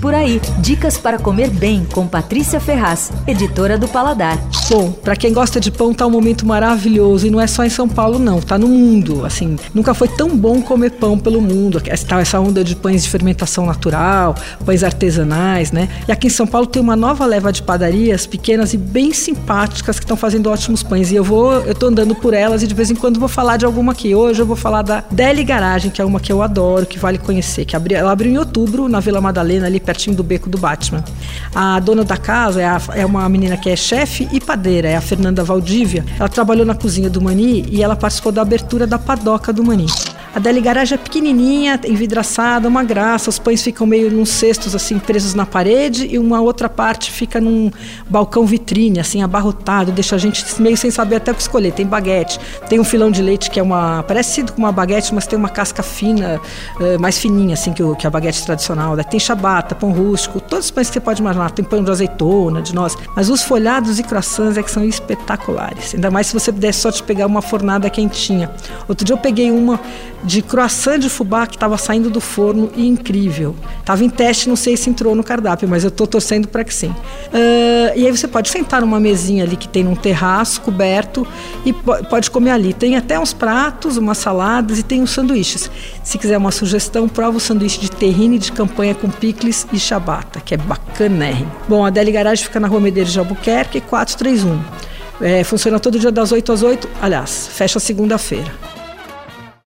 Por aí, dicas para comer bem com Patrícia Ferraz, editora do Paladar. Bom, para quem gosta de pão, tá um momento maravilhoso e não é só em São Paulo não, tá no mundo. Assim, nunca foi tão bom comer pão pelo mundo. Essa, essa onda de pães de fermentação natural, pães artesanais, né? E aqui em São Paulo tem uma nova leva de padarias pequenas e bem simpáticas que estão fazendo ótimos pães. E eu vou, eu tô andando por elas e de vez em quando vou falar de alguma aqui. Hoje eu vou falar da Deli Garagem, que é uma que eu adoro, que vale conhecer, que abriu, ela abriu em outubro na Vila Madalena, ali pertinho do beco do Batman. A dona da casa é, a, é uma menina que é chefe e padeira, é a Fernanda Valdívia. Ela trabalhou na cozinha do Mani e ela participou da abertura da padoca do Mani. A Deli Garage é pequenininha, envidraçada, uma graça. Os pães ficam meio nos cestos assim presos na parede e uma outra parte fica num balcão vitrine, assim abarrotado, deixa a gente meio sem saber até o que escolher. Tem baguete, tem um filão de leite que é uma parecido com uma baguete, mas tem uma casca fina, uh, mais fininha assim que, o, que a baguete tradicional. Tem chabata, pão rústico, todos os pães que você pode imaginar. Tem pão de azeitona, de noz, mas os folhados e croissants é que são espetaculares. Ainda mais se você pudesse só te pegar uma fornada quentinha. Outro dia eu peguei uma de croissant de fubá que estava saindo do forno e incrível. Estava em teste, não sei se entrou no cardápio, mas eu estou torcendo para que sim. Uh, e aí você pode sentar numa mesinha ali que tem num terraço coberto e pode comer ali. Tem até uns pratos, umas saladas e tem uns sanduíches. Se quiser uma sugestão, prova o sanduíche de terrine de campanha com picles e chabata, que é bacanérrimo. Bom, a Deli Garage fica na Rua Medeiros de Albuquerque, 431. É, funciona todo dia das 8 às 8, aliás, fecha segunda-feira.